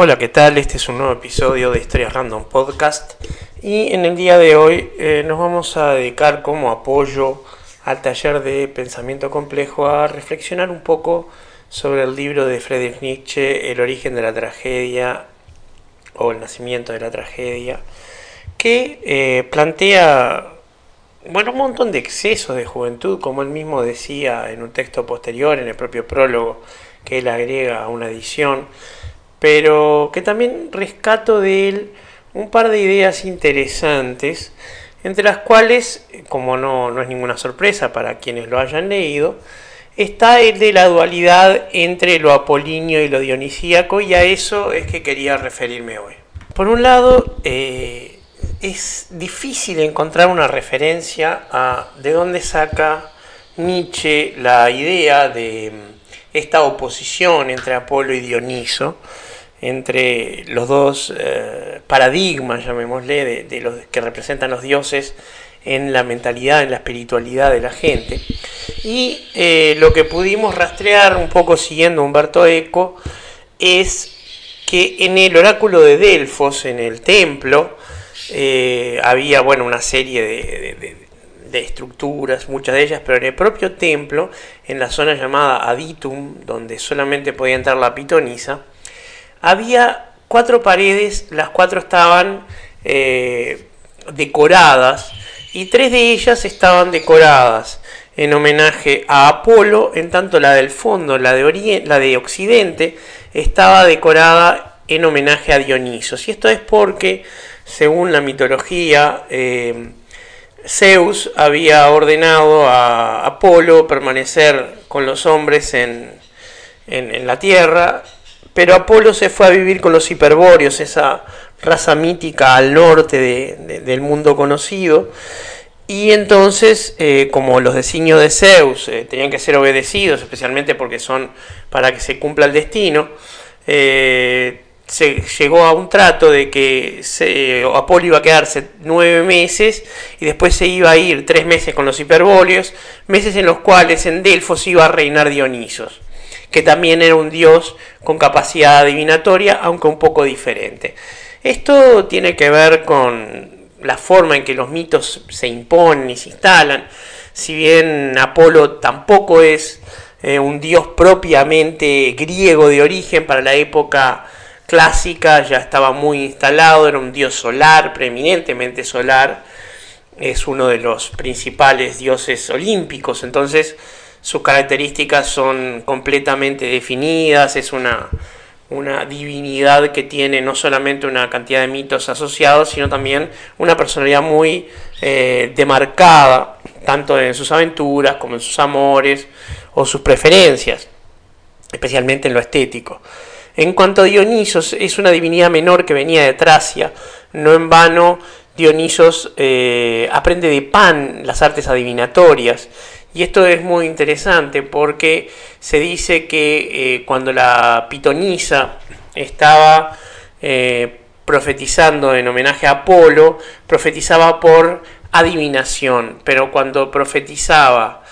Hola, ¿qué tal? Este es un nuevo episodio de Historias Random Podcast y en el día de hoy eh, nos vamos a dedicar como apoyo al taller de pensamiento complejo a reflexionar un poco sobre el libro de Friedrich Nietzsche, El origen de la tragedia o el nacimiento de la tragedia, que eh, plantea bueno, un montón de excesos de juventud, como él mismo decía en un texto posterior, en el propio prólogo que él agrega a una edición, pero que también rescato de él un par de ideas interesantes, entre las cuales, como no, no es ninguna sorpresa para quienes lo hayan leído, está el de la dualidad entre lo apolíneo y lo dionisíaco, y a eso es que quería referirme hoy. Por un lado, eh, es difícil encontrar una referencia a de dónde saca Nietzsche la idea de esta oposición entre Apolo y Dioniso, entre los dos eh, paradigmas, llamémosle, de, los que representan los dioses en la mentalidad, en la espiritualidad de la gente. Y eh, lo que pudimos rastrear un poco siguiendo Humberto Eco es que en el oráculo de Delfos, en el templo, eh, había bueno, una serie de, estructuras, muchas de ellas, pero en el propio templo, en la zona llamada Aditum, donde solamente podía entrar la pitonisa, había cuatro paredes, las cuatro estaban eh, decoradas y tres de ellas estaban decoradas en homenaje a Apolo, en tanto la del fondo, la de, la de Occidente, estaba decorada en homenaje a Dionisos. Y esto es porque según la mitología, eh, Zeus había ordenado a Apolo permanecer con los hombres en, la tierra, pero Apolo se fue a vivir con los hiperbóreos, esa raza mítica al norte del mundo conocido, y entonces, eh, como los designios de Zeus eh, tenían que ser obedecidos, especialmente porque son para que se cumpla el destino, se llegó a un trato de que Apolo iba a quedarse nueve meses y después se iba a ir tres meses con los hiperbóleos, meses en los cuales en Delfos iba a reinar Dionisos, que también era un dios con capacidad adivinatoria, aunque un poco diferente. Esto tiene que ver con la forma en que los mitos se imponen y se instalan. Si bien Apolo tampoco es eh, un dios propiamente griego de origen para la época clásica, ya estaba muy instalado, era un dios solar, preeminentemente solar, es uno de los principales dioses olímpicos, entonces sus características son completamente definidas, es una, una divinidad que tiene no solamente una cantidad de mitos asociados, sino también una personalidad muy eh, demarcada, tanto en sus aventuras como en sus amores o sus preferencias, especialmente en lo estético. En cuanto a Dionisos, es una divinidad menor que venía de Tracia. No en vano, Dionisos eh, aprende de Pan las artes adivinatorias. Y esto es muy interesante porque se dice que eh, cuando la pitonisa estaba eh, profetizando en homenaje a Apolo, profetizaba por adivinación, pero cuando profetizaba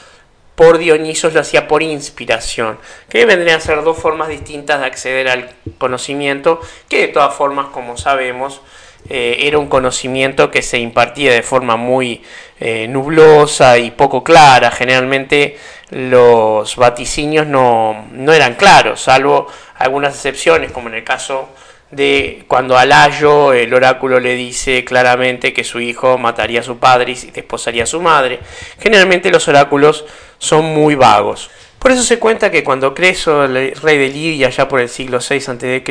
por Dionisos lo hacía por inspiración, que vendrían a ser dos formas distintas de acceder al conocimiento, que de todas formas, como sabemos, eh, era un conocimiento que se impartía de forma muy eh, nublosa y poco clara. Generalmente los vaticinios no, no eran claros, salvo algunas excepciones, como en el caso de cuando a Layo el oráculo le dice claramente que su hijo mataría a su padre y desposaría a su madre. Generalmente los oráculos son muy vagos. Por eso se cuenta que cuando Creso, el rey de Lidia, ya por el siglo VI a.C.,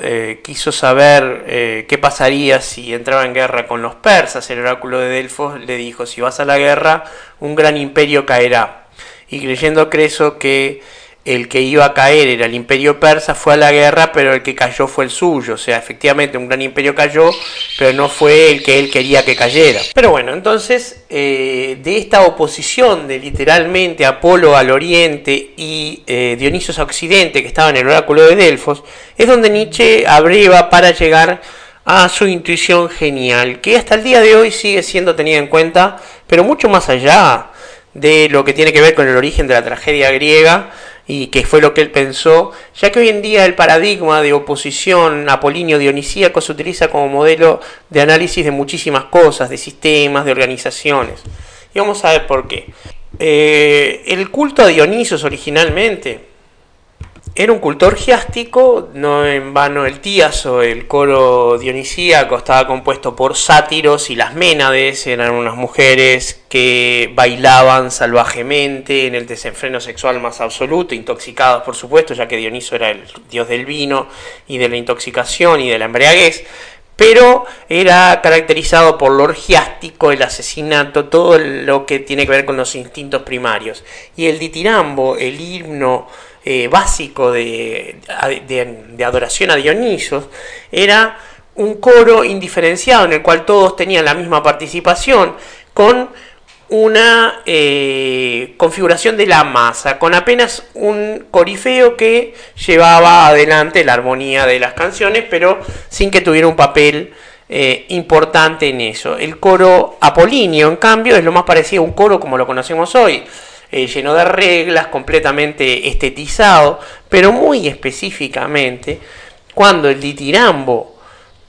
eh, quiso saber eh, qué pasaría si entraba en guerra con los persas, el oráculo de Delfos le dijo, si vas a la guerra, un gran imperio caerá. Y creyendo Creso que el que iba a caer era el imperio persa, fue a la guerra, pero el que cayó fue el suyo. O sea, efectivamente un gran imperio cayó, pero no fue el que él quería que cayera. Pero bueno, entonces eh, de esta oposición de literalmente Apolo al oriente y eh, Dionisios a occidente, que estaba en el oráculo de Delfos, es donde Nietzsche abreva para llegar a su intuición genial, que hasta el día de hoy sigue siendo tenida en cuenta, pero mucho más allá de lo que tiene que ver con el origen de la tragedia griega, y que fue lo que él pensó, ya que hoy en día el paradigma de oposición apolíneo-dionisíaco se utiliza como modelo de análisis de muchísimas cosas, de sistemas, de organizaciones. Y vamos a ver por qué. Eh, el culto a Dionisios originalmente era un culto orgiástico, no en vano el Tíaso, el coro dionisíaco, estaba compuesto por sátiros y las ménades, eran unas mujeres que bailaban salvajemente en el desenfreno sexual más absoluto, intoxicadas por supuesto, ya que Dioniso era el dios del vino y de la intoxicación y de la embriaguez, pero era caracterizado por lo orgiástico, el asesinato, todo lo que tiene que ver con los instintos primarios. Y el ditirambo, el himno, eh, básico de, adoración a Dionisos era un coro indiferenciado en el cual todos tenían la misma participación con una eh, configuración de la masa, con apenas un corifeo que llevaba adelante la armonía de las canciones, pero sin que tuviera un papel eh, importante en eso. El coro apolíneo, en cambio, es lo más parecido a un coro como lo conocemos hoy. Eh, lleno de reglas, completamente estetizado, pero muy específicamente cuando el ditirambo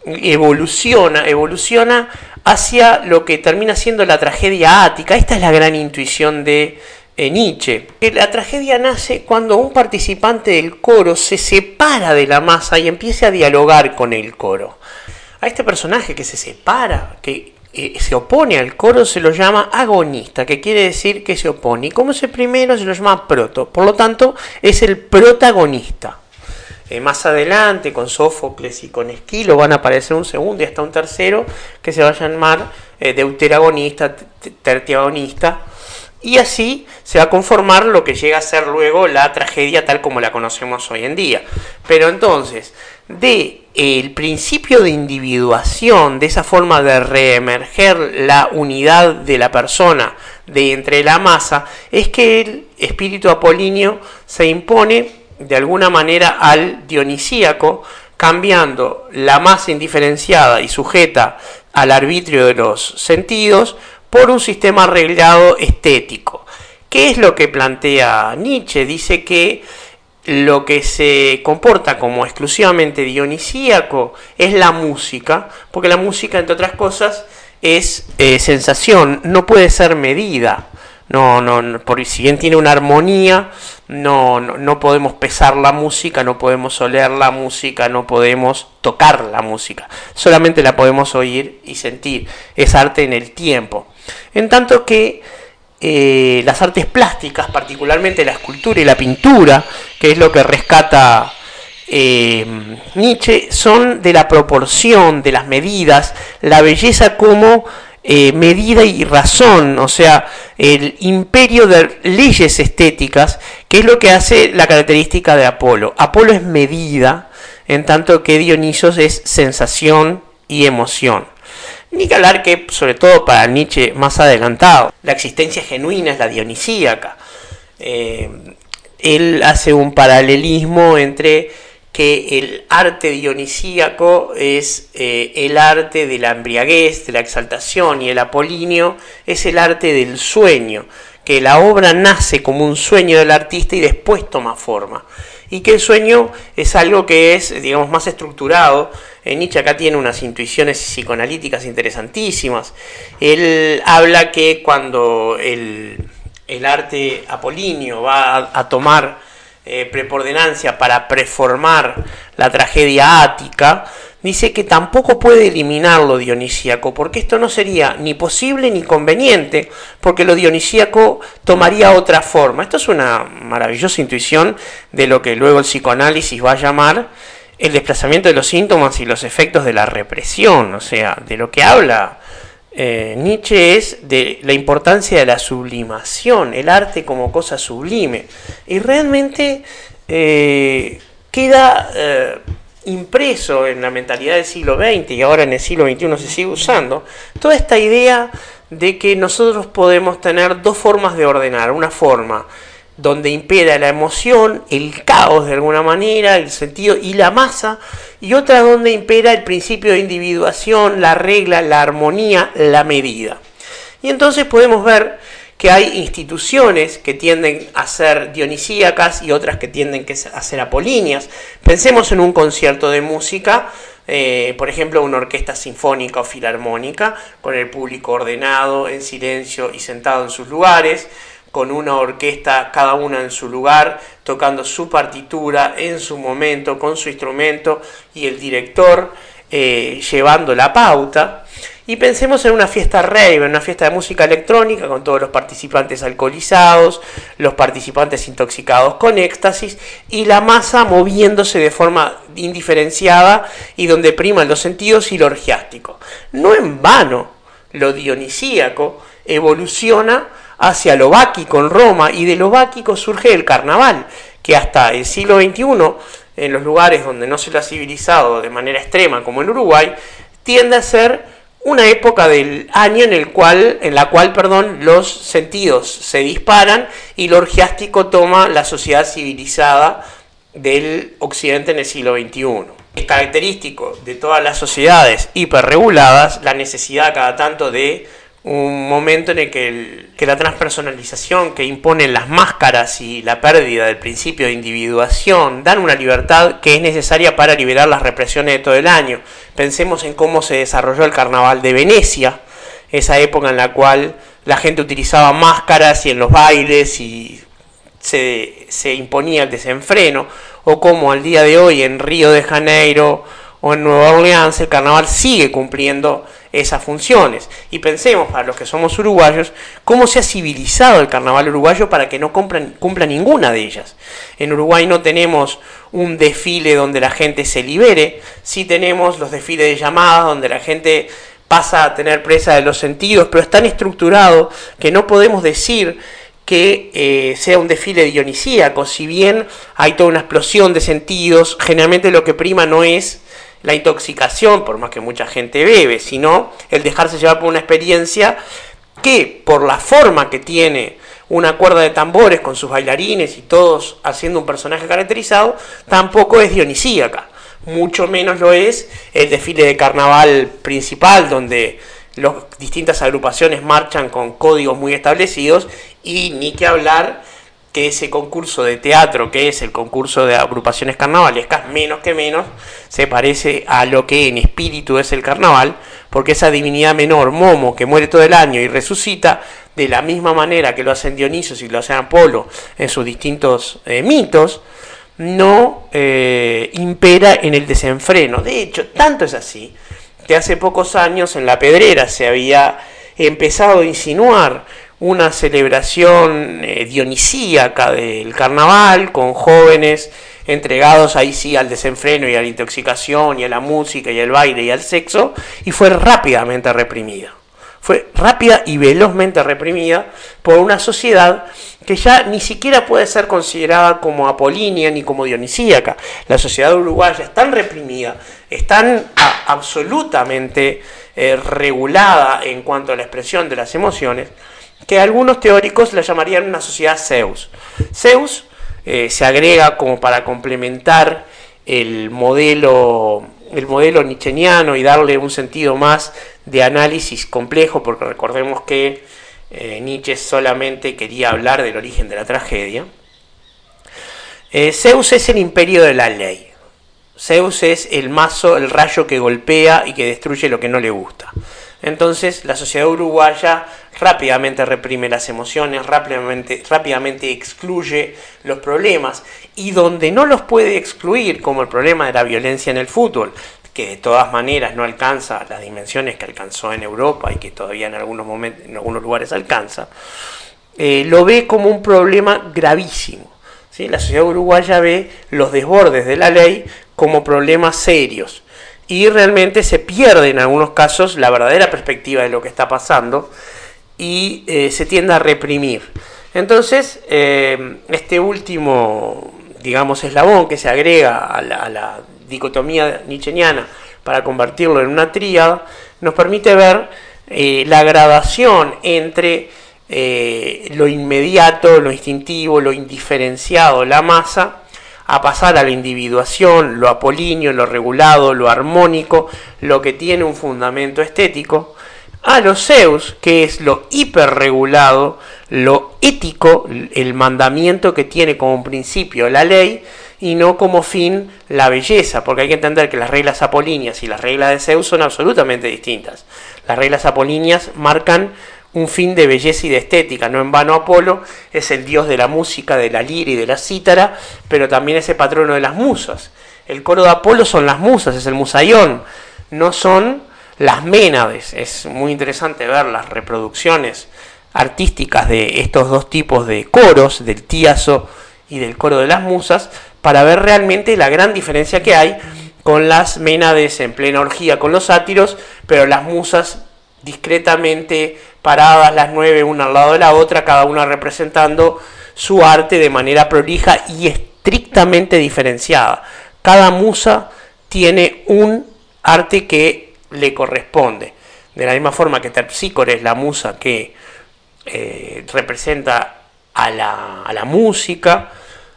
evoluciona, evoluciona hacia lo que termina siendo la tragedia ática. Esta es la gran intuición de eh, Nietzsche. La tragedia nace cuando un participante del coro se separa de la masa y empieza a dialogar con el coro. A este personaje que se separa, que eh, se opone al coro se lo llama agonista, que quiere decir que se opone. Y como es el primero, se lo llama proto. Por lo tanto, es el protagonista. Eh, más adelante, con Sófocles y con Esquilo, van a aparecer un segundo y hasta un tercero que se va a llamar eh, deuteragonista, tertiagonista. Y así se va a conformar lo que llega a ser luego la tragedia tal como la conocemos hoy en día. Pero entonces, de el principio de individuación, de esa forma de reemerger la unidad de la persona de entre la masa, es que el espíritu apolíneo se impone de alguna manera al dionisíaco, cambiando la masa indiferenciada y sujeta al arbitrio de los sentidos por un sistema arreglado estético. ¿Qué es lo que plantea Nietzsche? Dice que lo que se comporta como exclusivamente dionisíaco es la música, porque la música, entre otras cosas, es eh, sensación, no puede ser medida. No, no, por si bien tiene una armonía, no, no, no, podemos pesar la música, no podemos oler la música, no podemos tocar la música. Solamente la podemos oír y sentir. Es arte en el tiempo. En tanto que eh, las artes plásticas, particularmente la escultura y la pintura, que es lo que rescata eh, Nietzsche, son de la proporción, de las medidas, la belleza como eh, medida y razón, o sea, el imperio de leyes estéticas, que es lo que hace la característica de Apolo. Apolo es medida, en tanto que Dionisos es sensación y emoción. Ni que hablar que, sobre todo para Nietzsche más adelantado, la existencia genuina es la dionisíaca. Eh, él hace un paralelismo entre que el arte dionisíaco es eh, el arte de la embriaguez, de la exaltación, y el apolíneo es el arte del sueño, que la obra nace como un sueño del artista y después toma forma. Y que el sueño es algo que es, digamos, más estructurado, eh, Nietzsche acá tiene unas intuiciones psicoanalíticas interesantísimas. Él habla que cuando el, arte apolíneo va a, tomar eh, para preformar la tragedia ática, dice que tampoco puede eliminar lo dionisíaco, porque esto no sería ni posible ni conveniente, porque lo dionisíaco tomaría otra forma. Esto es una maravillosa intuición de lo que luego el psicoanálisis va a llamar el desplazamiento de los síntomas y los efectos de la represión, o sea, de lo que habla eh, Nietzsche es de la importancia de la sublimación, el arte como cosa sublime. Y realmente eh, queda eh, impreso en la mentalidad del siglo XX y ahora en el siglo XXI se sigue usando toda esta idea de que nosotros podemos tener dos formas de ordenar. Una forma donde impera la emoción, el caos de alguna manera, el sentido y la masa, y otra donde impera el principio de individuación, la regla, la armonía, la medida. Y entonces podemos ver que hay instituciones que tienden a ser dionisíacas y otras que tienden a ser apolíneas. Pensemos en un concierto de música, eh, por ejemplo, una orquesta sinfónica o filarmónica, con el público ordenado, en silencio y sentado en sus lugares con una orquesta cada una en su lugar, tocando su partitura en su momento, con su instrumento y el director eh, llevando la pauta. Y pensemos en una fiesta rave, en una fiesta de música electrónica con todos los participantes alcoholizados, los participantes intoxicados con éxtasis y la masa moviéndose de forma indiferenciada y donde priman los sentidos y lo orgiástico. No en vano, lo dionisíaco evoluciona hacia lo báquico en Roma y de lo báquico surge el carnaval, que hasta el siglo XXI, en los lugares donde no se lo ha civilizado de manera extrema como en Uruguay, tiende a ser una época del año en, el cual, en la cual perdón, los sentidos se disparan y lo orgiástico toma la sociedad civilizada del occidente en el siglo XXI. Es característico de todas las sociedades hiperreguladas la necesidad cada tanto de un momento en el que, la transpersonalización que imponen las máscaras y la pérdida del principio de individuación dan una libertad que es necesaria para liberar las represiones de todo el año. Pensemos en cómo se desarrolló el carnaval de Venecia, esa época en la cual la gente utilizaba máscaras y en los bailes y se, imponía el desenfreno, o como al día de hoy en Río de Janeiro o en Nueva Orleans el carnaval sigue cumpliendo esas funciones. Y pensemos, para los que somos uruguayos, cómo se ha civilizado el carnaval uruguayo para que no cumpla ninguna de ellas. En Uruguay no tenemos un desfile donde la gente se libere, sí tenemos los desfiles de llamadas donde la gente pasa a tener presa de los sentidos, pero es tan estructurado que no podemos decir que eh, sea un desfile dionisíaco, si bien hay toda una explosión de sentidos, generalmente lo que prima no es la intoxicación, por más que mucha gente bebe, sino el dejarse llevar por una experiencia que por la forma que tiene una cuerda de tambores con sus bailarines y todos haciendo un personaje caracterizado, tampoco es dionisíaca. Mucho menos lo es el desfile de carnaval principal, donde las distintas agrupaciones marchan con códigos muy establecidos y ni que hablar que ese concurso de teatro, que es el concurso de agrupaciones carnavalescas, menos que menos se parece a lo que en espíritu es el carnaval, porque esa divinidad menor, Momo, que muere todo el año y resucita, de la misma manera que lo hacen Dionisos y lo hacen Apolo en sus distintos eh, mitos, no eh, impera en el desenfreno. De hecho, tanto es así que hace pocos años en la pedrera se había empezado a insinuar una celebración eh, dionisíaca del carnaval con jóvenes entregados ahí sí al desenfreno y a la intoxicación y a la música y al baile y al sexo y fue rápidamente reprimida. Fue rápida y velozmente reprimida por una sociedad que ya ni siquiera puede ser considerada como apolínea ni como dionisíaca. La sociedad uruguaya es tan reprimida, es tan absolutamente eh, regulada en cuanto a la expresión de las emociones, que algunos teóricos la llamarían una sociedad Zeus. Zeus eh, se agrega como para complementar el modelo, el modelo y darle un sentido más de análisis complejo, porque recordemos que eh, Nietzsche solamente quería hablar del origen de la tragedia. Eh, Zeus es el imperio de la ley. Zeus es el mazo, el rayo que golpea y que destruye lo que no le gusta. Entonces la sociedad uruguaya rápidamente reprime las emociones, rápidamente, rápidamente excluye los problemas y donde no los puede excluir, como el problema de la violencia en el fútbol, que de todas maneras no alcanza las dimensiones que alcanzó en Europa y que todavía en algunos, momentos, en algunos lugares alcanza, eh, lo ve como un problema gravísimo. La sociedad uruguaya ve los desbordes de la ley como problemas serios y realmente se pierde en algunos casos la verdadera perspectiva de lo que está pasando y eh, se tiende a reprimir. Entonces, eh, este último, digamos, eslabón que se agrega a la, dicotomía nicheniana para convertirlo en una tríada, nos permite ver eh, la gradación entre lo inmediato, lo instintivo, lo indiferenciado, la masa, a pasar a la individuación, lo apolíneo, lo regulado, lo armónico, lo que tiene un fundamento estético, a los Zeus, que es lo hiperregulado, lo ético, el mandamiento que tiene como principio la ley, y no como fin la belleza, porque hay que entender que las reglas apolíneas y las reglas de Zeus son absolutamente distintas. Las reglas apolíneas marcan un fin de belleza y de estética. No en vano Apolo es el dios de la música, de la lira y de la cítara, pero también es el patrono de las musas. El coro de Apolo son las musas, es el musayón, no son las ménades. Es muy interesante ver las reproducciones artísticas de estos dos tipos de coros, del tíaso y del coro de las musas, para ver realmente la gran diferencia que hay con las ménades en plena orgía con los sátiros, pero las musas discretamente paradas las nueve una al lado de la otra, cada una representando su arte de manera prolija y estrictamente diferenciada. Cada musa tiene un arte que le corresponde. De la misma forma que Terpsícore es la musa que eh, representa a la, música,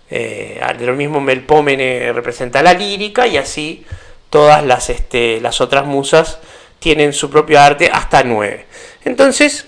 eh, de lo mismo Melpómene representa la lírica y así todas las, este, las otras musas tienen su propio arte hasta nueve. Entonces,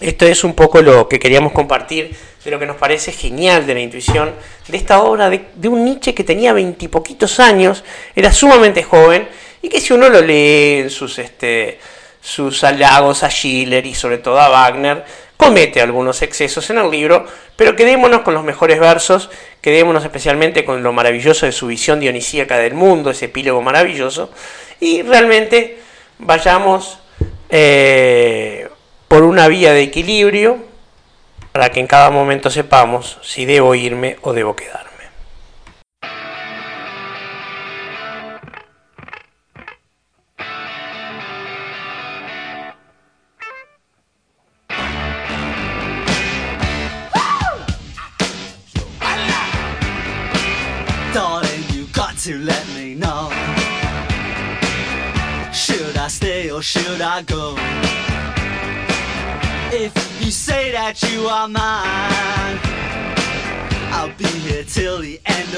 esto es un poco lo que queríamos compartir de lo que nos parece genial de la intuición de esta obra de, un Nietzsche que tenía veintipoquitos años, era sumamente joven y que si uno lo lee en sus, este, sus halagos a Schiller y sobre todo a Wagner, comete algunos excesos en el libro, pero quedémonos con los mejores versos, quedémonos especialmente con lo maravilloso de su visión dionisíaca del mundo, ese epílogo maravilloso, y realmente vayamos eh, por una vía de equilibrio para que en cada momento sepamos si debo irme o debo quedarme.